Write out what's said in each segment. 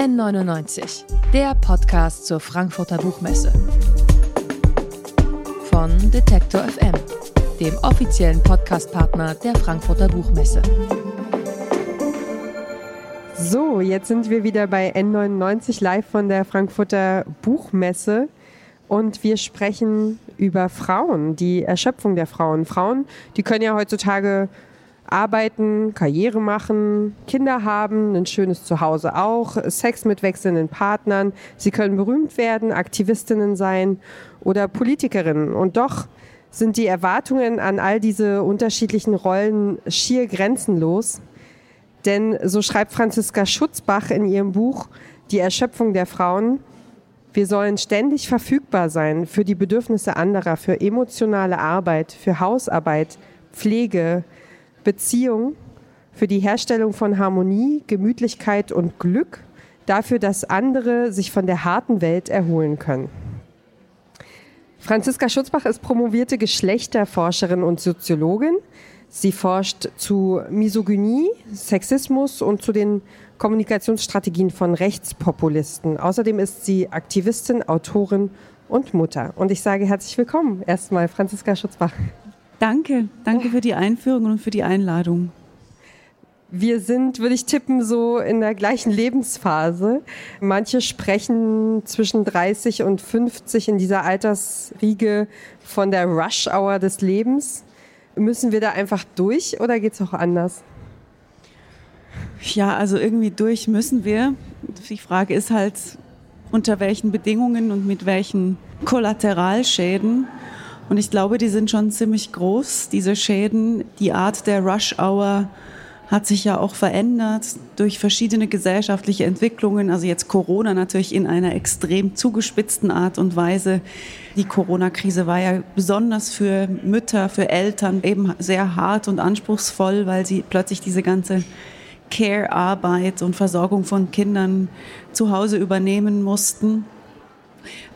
N99, der Podcast zur Frankfurter Buchmesse. Von Detektor FM, dem offiziellen Podcastpartner der Frankfurter Buchmesse. So, jetzt sind wir wieder bei N99 live von der Frankfurter Buchmesse und wir sprechen über Frauen, die Erschöpfung der Frauen. Frauen, die können ja heutzutage arbeiten, Karriere machen, Kinder haben, ein schönes Zuhause auch, Sex mit wechselnden Partnern. Sie können berühmt werden, Aktivistinnen sein oder Politikerinnen. Und doch sind die Erwartungen an all diese unterschiedlichen Rollen schier grenzenlos. Denn so schreibt Franziska Schutzbach in ihrem Buch Die Erschöpfung der Frauen, wir sollen ständig verfügbar sein für die Bedürfnisse anderer, für emotionale Arbeit, für Hausarbeit, Pflege, Beziehung, für die Herstellung von Harmonie, Gemütlichkeit und Glück, dafür, dass andere sich von der harten Welt erholen können. Franziska Schutzbach ist promovierte Geschlechterforscherin und Soziologin. Sie forscht zu Misogynie, Sexismus und zu den Kommunikationsstrategien von Rechtspopulisten. Außerdem ist sie Aktivistin, Autorin und Mutter. Und ich sage herzlich willkommen erstmal, Franziska Schutzbach. Danke, danke für die Einführung und für die Einladung. Wir sind, würde ich tippen, so in der gleichen Lebensphase. Manche sprechen zwischen 30 und 50 in dieser Altersriege von der Rush-Hour des Lebens. Müssen wir da einfach durch oder geht es auch anders? Ja, also irgendwie durch müssen wir. Die Frage ist halt, unter welchen Bedingungen und mit welchen Kollateralschäden. Und ich glaube, die sind schon ziemlich groß, diese Schäden. Die Art der Rush Hour hat sich ja auch verändert durch verschiedene gesellschaftliche Entwicklungen. Also jetzt Corona natürlich in einer extrem zugespitzten Art und Weise. Die Corona-Krise war ja besonders für Mütter, für Eltern eben sehr hart und anspruchsvoll, weil sie plötzlich diese ganze Care-Arbeit und Versorgung von Kindern zu Hause übernehmen mussten.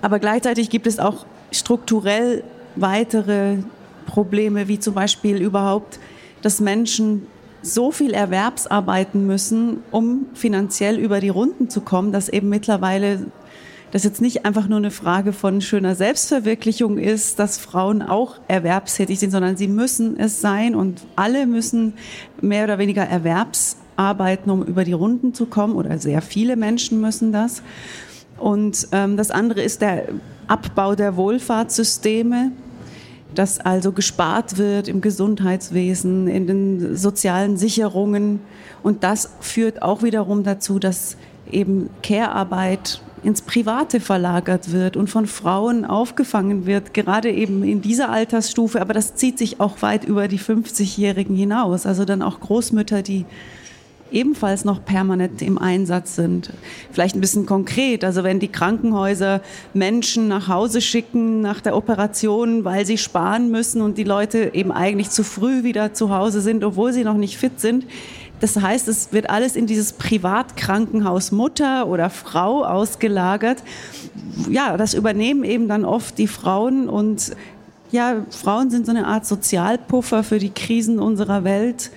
Aber gleichzeitig gibt es auch strukturell weitere Probleme, wie zum Beispiel überhaupt, dass Menschen so viel Erwerbsarbeiten müssen, um finanziell über die Runden zu kommen, dass eben mittlerweile das jetzt nicht einfach nur eine Frage von schöner Selbstverwirklichung ist, dass Frauen auch erwerbstätig sind, sondern sie müssen es sein und alle müssen mehr oder weniger Erwerbsarbeiten, um über die Runden zu kommen oder sehr viele Menschen müssen das. Und ähm, das andere ist der Abbau der Wohlfahrtssysteme, dass also gespart wird im Gesundheitswesen, in den sozialen Sicherungen. Und das führt auch wiederum dazu, dass eben Care-Arbeit ins Private verlagert wird und von Frauen aufgefangen wird, gerade eben in dieser Altersstufe. Aber das zieht sich auch weit über die 50-Jährigen hinaus. Also dann auch Großmütter, die ebenfalls noch permanent im Einsatz sind. Vielleicht ein bisschen konkret, also wenn die Krankenhäuser Menschen nach Hause schicken nach der Operation, weil sie sparen müssen und die Leute eben eigentlich zu früh wieder zu Hause sind, obwohl sie noch nicht fit sind. Das heißt, es wird alles in dieses Privatkrankenhaus Mutter oder Frau ausgelagert. Ja, das übernehmen eben dann oft die Frauen und ja, Frauen sind so eine Art Sozialpuffer für die Krisen unserer Welt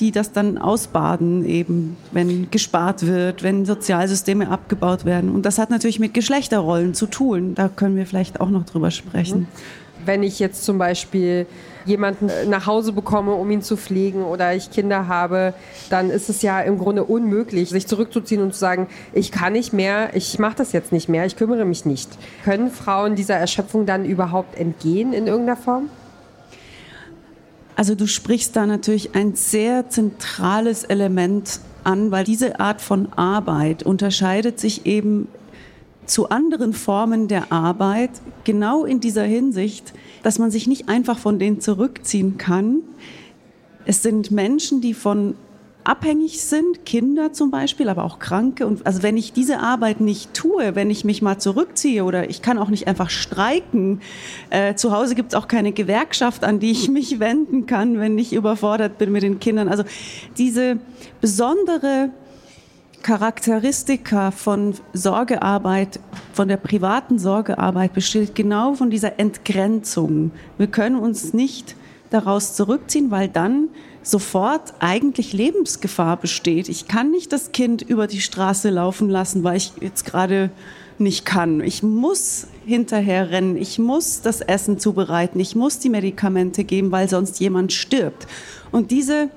die das dann ausbaden, eben, wenn gespart wird, wenn Sozialsysteme abgebaut werden. Und das hat natürlich mit Geschlechterrollen zu tun. Da können wir vielleicht auch noch drüber sprechen. Mhm. Wenn ich jetzt zum Beispiel jemanden nach Hause bekomme, um ihn zu pflegen oder ich Kinder habe, dann ist es ja im Grunde unmöglich, sich zurückzuziehen und zu sagen, ich kann nicht mehr, ich mache das jetzt nicht mehr, ich kümmere mich nicht. Können Frauen dieser Erschöpfung dann überhaupt entgehen in irgendeiner Form? Also du sprichst da natürlich ein sehr zentrales Element an, weil diese Art von Arbeit unterscheidet sich eben zu anderen Formen der Arbeit genau in dieser Hinsicht, dass man sich nicht einfach von denen zurückziehen kann. Es sind Menschen, die von abhängig sind, Kinder zum Beispiel, aber auch Kranke. Und also wenn ich diese Arbeit nicht tue, wenn ich mich mal zurückziehe oder ich kann auch nicht einfach streiken, äh, zu Hause gibt es auch keine Gewerkschaft, an die ich mich wenden kann, wenn ich überfordert bin mit den Kindern. Also diese besondere Charakteristika von Sorgearbeit, von der privaten Sorgearbeit besteht genau von dieser Entgrenzung. Wir können uns nicht daraus zurückziehen, weil dann sofort eigentlich Lebensgefahr besteht. Ich kann nicht das Kind über die Straße laufen lassen, weil ich jetzt gerade nicht kann. Ich muss hinterher rennen, ich muss das Essen zubereiten, ich muss die Medikamente geben, weil sonst jemand stirbt. Und diese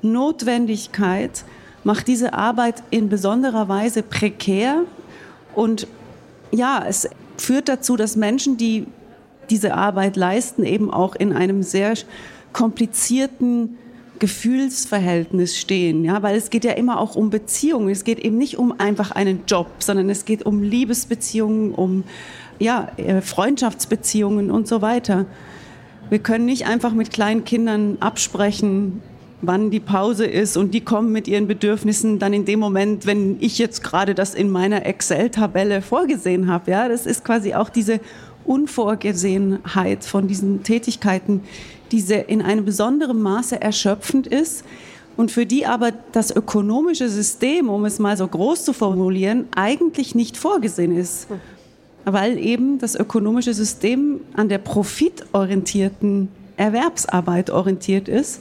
Notwendigkeit macht diese Arbeit in besonderer Weise prekär und ja, es führt dazu, dass Menschen, die diese Arbeit leisten, eben auch in einem sehr komplizierten Gefühlsverhältnis stehen, ja, weil es geht ja immer auch um Beziehungen. Es geht eben nicht um einfach einen Job, sondern es geht um Liebesbeziehungen, um ja, äh, Freundschaftsbeziehungen und so weiter. Wir können nicht einfach mit kleinen Kindern absprechen, wann die Pause ist und die kommen mit ihren Bedürfnissen dann in dem Moment, wenn ich jetzt gerade das in meiner Excel-Tabelle vorgesehen habe. Ja, das ist quasi auch diese Unvorgesehenheit von diesen Tätigkeiten, die in einem besonderen Maße erschöpfend ist und für die aber das ökonomische System, um es mal so groß zu formulieren, eigentlich nicht vorgesehen ist. Weil eben das ökonomische System an der profitorientierten Erwerbsarbeit orientiert ist.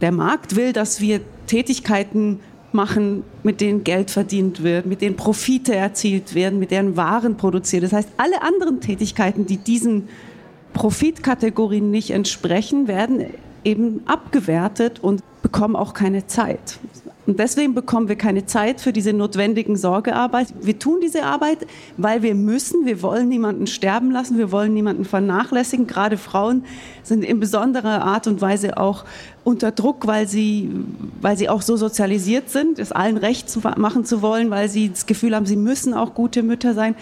Der Markt will, dass wir Tätigkeiten machen, mit denen Geld verdient wird, mit denen Profite erzielt werden, mit deren Waren produziert. Das heißt, alle anderen Tätigkeiten, die diesen Profitkategorien nicht entsprechen, werden eben abgewertet und bekommen auch keine Zeit. Und deswegen bekommen wir keine Zeit für diese notwendigen Sorgearbeit. Wir tun diese Arbeit, weil wir müssen. Wir wollen niemanden sterben lassen. Wir wollen niemanden vernachlässigen. Gerade Frauen sind in besonderer Art und Weise auch unter Druck, weil sie, weil sie auch so sozialisiert sind, es allen recht zu machen zu wollen, weil sie das Gefühl haben, sie müssen auch gute Mütter sein.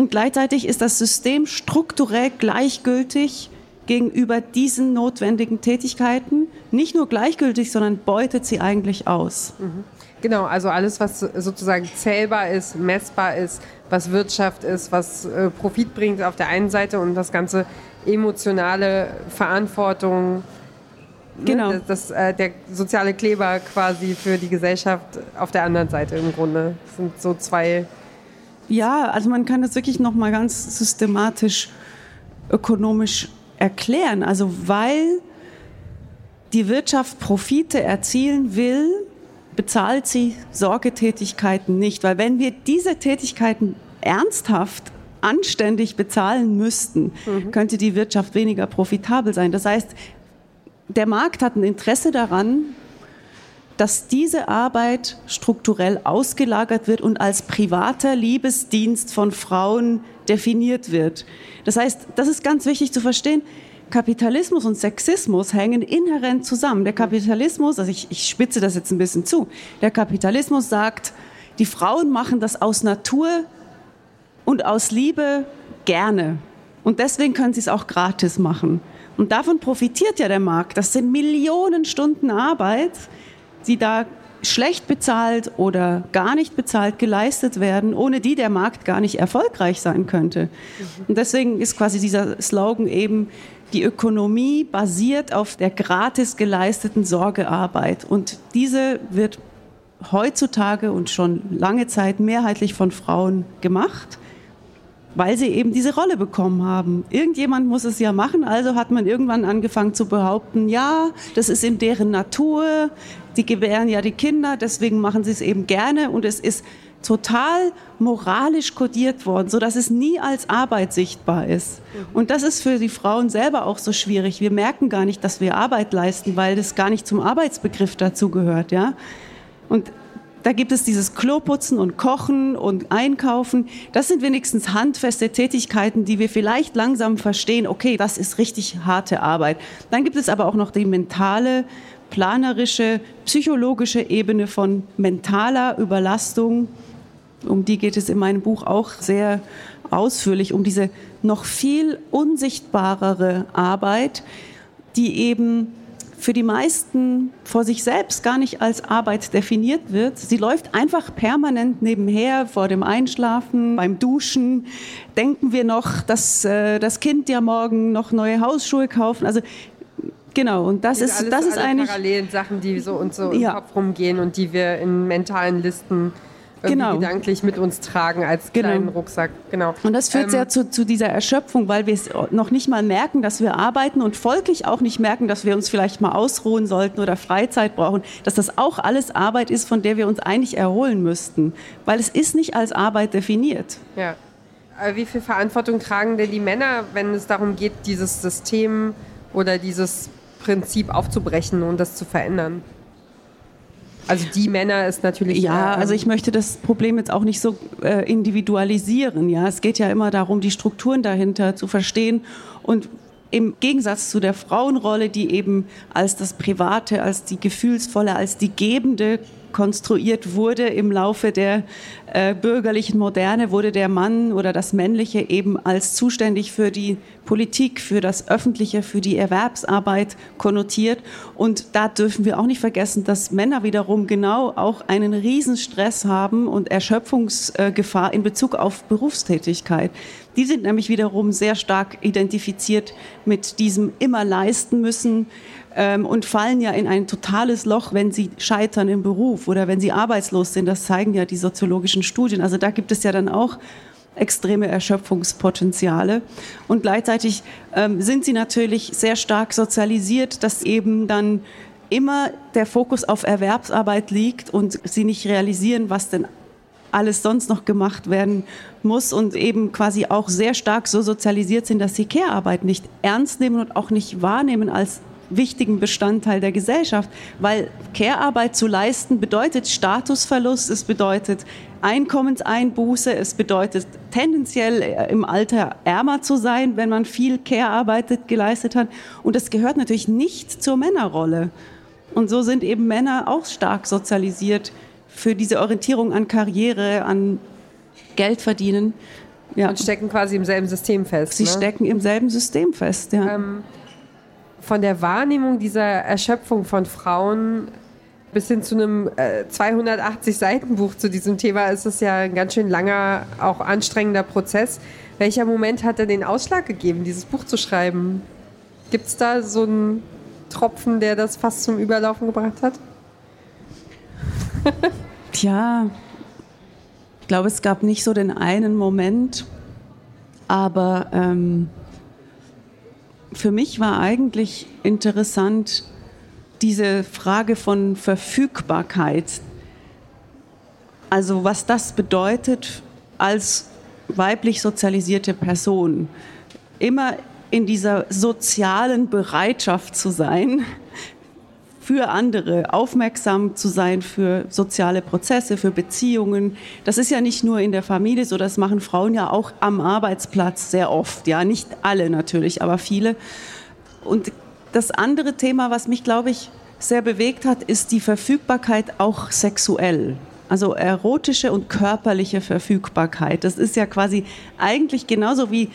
Und gleichzeitig ist das System strukturell gleichgültig gegenüber diesen notwendigen Tätigkeiten. Nicht nur gleichgültig, sondern beutet sie eigentlich aus. Mhm. Genau, also alles, was sozusagen zählbar ist, messbar ist, was Wirtschaft ist, was äh, Profit bringt auf der einen Seite und das ganze emotionale Verantwortung, ne, genau. Ne, das, das äh, der soziale Kleber quasi für die Gesellschaft auf der anderen Seite im Grunde. Das sind so zwei ja, also man kann das wirklich noch mal ganz systematisch ökonomisch erklären. Also weil die Wirtschaft Profite erzielen will, bezahlt sie Sorgetätigkeiten nicht. Weil wenn wir diese Tätigkeiten ernsthaft anständig bezahlen müssten, mhm. könnte die Wirtschaft weniger profitabel sein. Das heißt, der Markt hat ein Interesse daran, dass diese Arbeit strukturell ausgelagert wird und als privater Liebesdienst von Frauen definiert wird. Das heißt, das ist ganz wichtig zu verstehen. Kapitalismus und Sexismus hängen inhärent zusammen. Der Kapitalismus, also ich, ich spitze das jetzt ein bisschen zu, der Kapitalismus sagt, die Frauen machen das aus Natur und aus Liebe gerne. Und deswegen können sie es auch gratis machen. Und davon profitiert ja der Markt. Das sind Millionen Stunden Arbeit, die da schlecht bezahlt oder gar nicht bezahlt geleistet werden, ohne die der Markt gar nicht erfolgreich sein könnte. Und deswegen ist quasi dieser Slogan eben, die Ökonomie basiert auf der gratis geleisteten Sorgearbeit. Und diese wird heutzutage und schon lange Zeit mehrheitlich von Frauen gemacht weil sie eben diese Rolle bekommen haben. Irgendjemand muss es ja machen, also hat man irgendwann angefangen zu behaupten, ja, das ist in deren Natur, die gebären ja die Kinder, deswegen machen sie es eben gerne und es ist total moralisch kodiert worden, so dass es nie als Arbeit sichtbar ist. Und das ist für die Frauen selber auch so schwierig. Wir merken gar nicht, dass wir Arbeit leisten, weil das gar nicht zum Arbeitsbegriff dazugehört, ja. Und da gibt es dieses Kloputzen und Kochen und Einkaufen. Das sind wenigstens handfeste Tätigkeiten, die wir vielleicht langsam verstehen. Okay, das ist richtig harte Arbeit. Dann gibt es aber auch noch die mentale, planerische, psychologische Ebene von mentaler Überlastung. Um die geht es in meinem Buch auch sehr ausführlich, um diese noch viel unsichtbarere Arbeit, die eben für die meisten vor sich selbst gar nicht als Arbeit definiert wird. Sie läuft einfach permanent nebenher vor dem Einschlafen, beim Duschen. Denken wir noch, dass äh, das Kind ja morgen noch neue Hausschuhe kaufen. Also Genau, und das ist, alles, das ist eigentlich. parallelen Sachen, die so und so im ja. Kopf rumgehen und die wir in mentalen Listen genau. gedanklich mit uns tragen als Genau. kleinen Rucksack. Genau. Und das führt Ähm, sehr zu, zu dieser Erschöpfung, weil wir es noch nicht mal merken, dass wir arbeiten und folglich auch nicht merken, dass wir uns vielleicht mal ausruhen sollten oder Freizeit brauchen, dass das auch alles Arbeit ist, von der wir uns eigentlich erholen müssten, weil es ist nicht als Arbeit definiert. Ja. Wie viel Verantwortung tragen denn die Männer, wenn es darum geht, dieses System oder dieses Prinzip aufzubrechen und das zu verändern? Also die Männer ist natürlich. Ja, äh, also ich möchte das Problem jetzt auch nicht so äh, individualisieren. Ja, es geht ja immer darum, die Strukturen dahinter zu verstehen und im Gegensatz zu der Frauenrolle, die eben als das Private, als die gefühlsvolle, als die Gebende konstruiert wurde im Laufe der äh, bürgerlichen Moderne, wurde der Mann oder das Männliche eben als zuständig für die Politik, für das Öffentliche, für die Erwerbsarbeit konnotiert. Und da dürfen wir auch nicht vergessen, dass Männer wiederum genau auch einen Riesenstress haben und Erschöpfungsgefahr in Bezug auf Berufstätigkeit. Die sind nämlich wiederum sehr stark identifiziert mit diesem immer leisten müssen ähm, und fallen ja in ein totales Loch, wenn sie scheitern im Beruf oder wenn sie arbeitslos sind. Das zeigen ja die soziologischen Studien. Also da gibt es ja dann auch extreme Erschöpfungspotenziale. Und gleichzeitig ähm, sind sie natürlich sehr stark sozialisiert, dass eben dann immer der Fokus auf Erwerbsarbeit liegt und sie nicht realisieren, was denn alles sonst noch gemacht werden muss und eben quasi auch sehr stark so sozialisiert sind, dass sie Care-Arbeit nicht ernst nehmen und auch nicht wahrnehmen als wichtigen Bestandteil der Gesellschaft, weil Care-Arbeit zu leisten bedeutet Statusverlust, es bedeutet Einkommenseinbuße, es bedeutet tendenziell äh, im Alter ärmer zu sein, wenn man viel Care-Arbeit geleistet hat und das gehört natürlich nicht zur Männerrolle. Und so sind eben Männer auch stark sozialisiert für diese Orientierung an Karriere, an Geld verdienen. Ja. und stecken quasi im selben System fest. Sie ne? stecken im selben System fest. Ja. Ähm, von der Wahrnehmung dieser Erschöpfung von Frauen bis hin zu einem äh, 280 Seiten Buch zu diesem Thema ist es ja ein ganz schön langer, auch anstrengender Prozess. Welcher Moment hat denn den Ausschlag gegeben, dieses Buch zu schreiben? Gibt es da so einen Tropfen, der das fast zum Überlaufen gebracht hat? Tja, ich glaube, es gab nicht so den einen Moment, aber ähm, für mich war eigentlich interessant diese Frage von Verfügbarkeit. Also was das bedeutet als weiblich sozialisierte Person. Immer in dieser sozialen Bereitschaft zu sein, für andere, aufmerksam zu sein für soziale Prozesse, für Beziehungen. Das ist ja nicht nur in der Familie so, das machen Frauen ja auch am Arbeitsplatz sehr oft. Ja, nicht alle natürlich, aber viele. Und das andere Thema, was mich, glaube ich, sehr bewegt hat, ist die Verfügbarkeit auch sexuell. Also erotische und körperliche Verfügbarkeit. Das ist ja quasi eigentlich genauso wie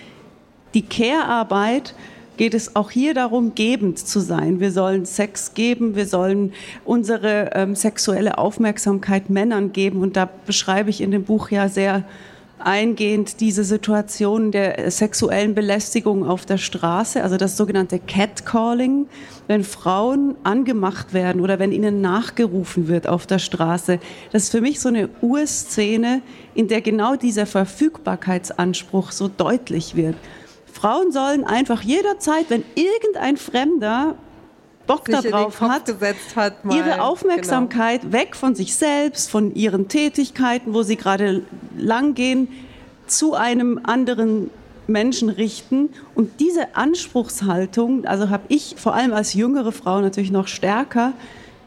die Care-Arbeit geht es auch hier darum, gebend zu sein. Wir sollen Sex geben, wir sollen unsere ähm, sexuelle Aufmerksamkeit Männern geben. Und da beschreibe ich in dem Buch ja sehr eingehend diese Situation der sexuellen Belästigung auf der Straße, also das sogenannte Catcalling, wenn Frauen angemacht werden oder wenn ihnen nachgerufen wird auf der Straße. Das ist für mich so eine Urszene, in der genau dieser Verfügbarkeitsanspruch so deutlich wird. Frauen sollen einfach jederzeit, wenn irgendein Fremder Bock Sich darauf hat, gesetzt hat ihre Aufmerksamkeit genau. weg von sich selbst, von ihren Tätigkeiten, wo sie gerade lang gehen, zu einem anderen Menschen richten. Und diese Anspruchshaltung, also habe ich vor allem als jüngere Frau natürlich noch stärker,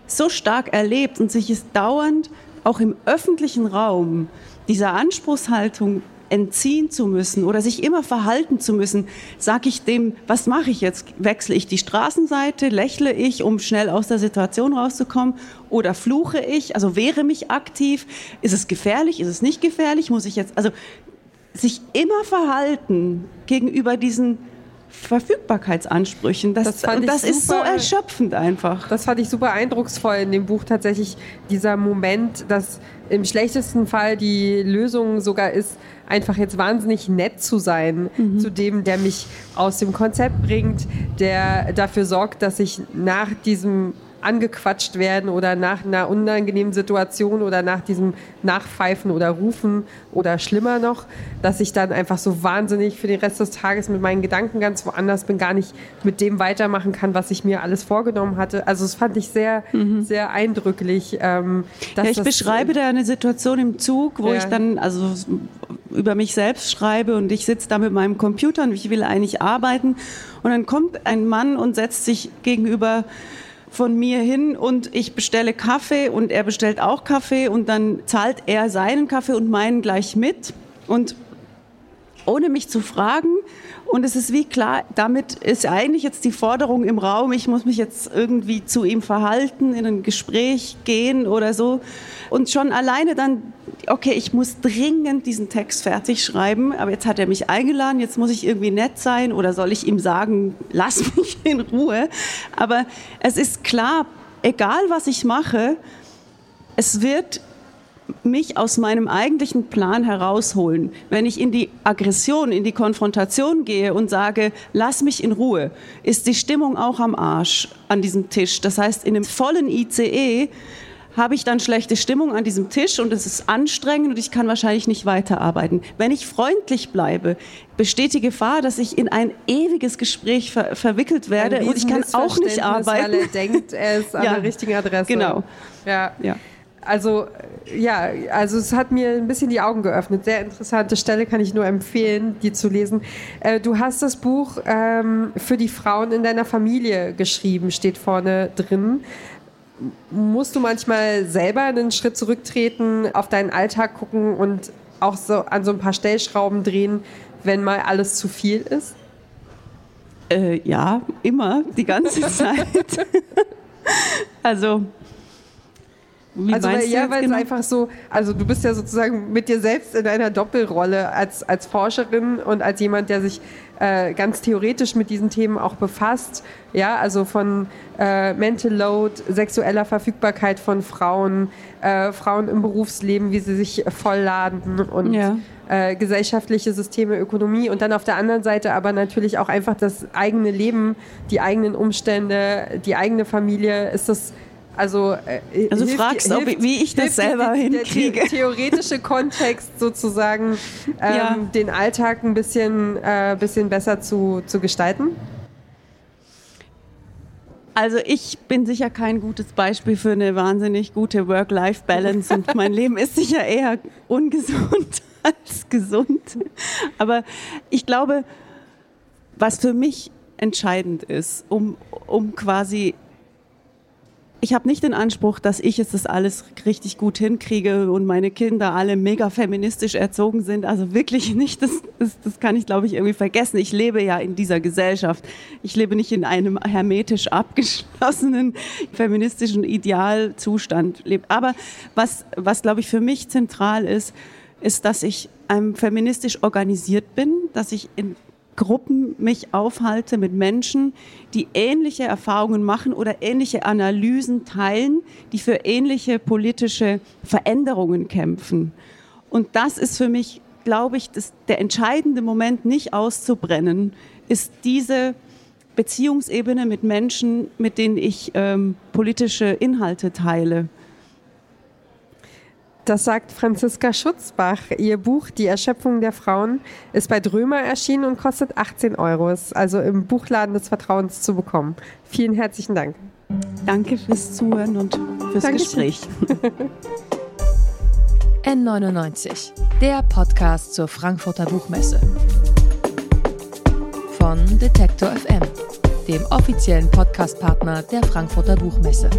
so stark erlebt und sich ist dauernd auch im öffentlichen Raum dieser Anspruchshaltung entziehen zu müssen oder sich immer verhalten zu müssen, sage ich dem, was mache ich jetzt? Wechsle ich die Straßenseite, lächle ich, um schnell aus der Situation rauszukommen oder fluche ich, also wehre mich aktiv? Ist es gefährlich? Ist es nicht gefährlich? Muss ich jetzt, also sich immer verhalten gegenüber diesen Verfügbarkeitsansprüchen, das, Das fand ich das ist so super. erschöpfend einfach. Das fand ich super eindrucksvoll in dem Buch tatsächlich, dieser Moment, dass im schlechtesten Fall die Lösung sogar ist, einfach jetzt wahnsinnig nett zu sein zu dem, der mich aus dem Konzept bringt, der dafür sorgt, dass ich nach diesem angequatscht werden oder nach einer unangenehmen Situation oder nach diesem Nachpfeifen oder Rufen oder schlimmer noch, dass ich dann einfach so wahnsinnig für den Rest des Tages mit meinen Gedanken ganz woanders bin, gar nicht mit dem weitermachen kann, was ich mir alles vorgenommen hatte. Also das fand ich sehr, mhm. sehr eindrücklich. Ähm, ja, ich beschreibe da eine Situation im Zug, wo ja. ich dann also über mich selbst schreibe und ich sitze da mit meinem Computer und ich will eigentlich arbeiten und dann kommt ein Mann und setzt sich gegenüber von mir hin und ich bestelle Kaffee und er bestellt auch Kaffee und dann zahlt er seinen Kaffee und meinen gleich mit und ohne mich zu fragen. Und es ist wie klar, damit ist eigentlich jetzt die Forderung im Raum, ich muss mich jetzt irgendwie zu ihm verhalten, in ein Gespräch gehen oder so. Und schon alleine dann, okay, ich muss dringend diesen Text fertig schreiben, aber jetzt hat er mich eingeladen, jetzt muss ich irgendwie nett sein oder soll ich ihm sagen, lass mich in Ruhe. Aber es ist klar, egal was ich mache, es wird mich aus meinem eigentlichen Plan herausholen. Wenn ich in die Aggression, in die Konfrontation gehe und sage, lass mich in Ruhe, ist die Stimmung auch am Arsch an diesem Tisch. Das heißt, in einem vollen ICE habe ich dann schlechte Stimmung an diesem Tisch und es ist anstrengend und ich kann wahrscheinlich nicht weiterarbeiten. Wenn ich freundlich bleibe, besteht die Gefahr, dass ich in ein ewiges Gespräch ver verwickelt werde und ich kann auch nicht arbeiten. Er denkt, er ist an ja, der richtigen Adresse. Genau. Ja. ja also ja, also es hat mir ein bisschen die Augen geöffnet. Sehr interessante Stelle, kann ich nur empfehlen, die zu lesen. Äh, du hast das Buch ähm, für die Frauen in deiner Familie geschrieben, steht vorne drin. Musst du manchmal selber einen Schritt zurücktreten, auf deinen Alltag gucken und auch so an so ein paar Stellschrauben drehen, wenn mal alles zu viel ist? Äh, ja, immer, die ganze Zeit. also wie also weil, ja, weil genau? es einfach so, also du bist ja sozusagen mit dir selbst in einer Doppelrolle als, als Forscherin und als jemand, der sich äh, ganz theoretisch mit diesen Themen auch befasst. Ja, also von äh, Mental Load, sexueller Verfügbarkeit von Frauen, äh, Frauen im Berufsleben, wie sie sich vollladen und ja. Äh, gesellschaftliche Systeme, Ökonomie und dann auf der anderen Seite aber natürlich auch einfach das eigene Leben, die eigenen Umstände, die eigene Familie. Ist das also, äh, also hilft, fragst, hilft, ob, wie ich das selber die, hinkriege. Der theoretische Kontext sozusagen, ähm, ja. den Alltag ein bisschen, äh, bisschen besser zu, zu gestalten? Also ich bin sicher kein gutes Beispiel für eine wahnsinnig gute Work-Life-Balance und mein Leben ist sicher eher ungesund als gesund. Aber ich glaube, was für mich entscheidend ist, um, um quasi ich habe nicht den Anspruch, dass ich jetzt das alles richtig gut hinkriege und meine Kinder alle mega feministisch erzogen sind. Also wirklich nicht. Das, das, das kann ich, glaube ich, irgendwie vergessen. Ich lebe ja in dieser Gesellschaft. Ich lebe nicht in einem hermetisch abgeschlossenen feministischen Idealzustand. Aber was, was glaube ich, für mich zentral ist, ist, dass ich ähm, feministisch organisiert bin, dass ich in Gruppen mich aufhalte mit Menschen, die ähnliche Erfahrungen machen oder ähnliche Analysen teilen, die für ähnliche politische Veränderungen kämpfen. Und das ist für mich, glaube ich, das, der entscheidende Moment, nicht auszubrennen, ist diese Beziehungsebene mit Menschen, mit denen ich ähm, politische Inhalte teile. Das sagt Franziska Schutzbach. Ihr Buch Die Erschöpfung der Frauen ist bei Drömer erschienen und kostet 18 Euro. Ist also im Buchladen des Vertrauens zu bekommen. Vielen herzlichen Dank. Danke fürs Zuhören und fürs Dankeschön. Gespräch. N99, der Podcast zur Frankfurter Buchmesse. Von Detektor FM, dem offiziellen Podcastpartner der Frankfurter Buchmesse.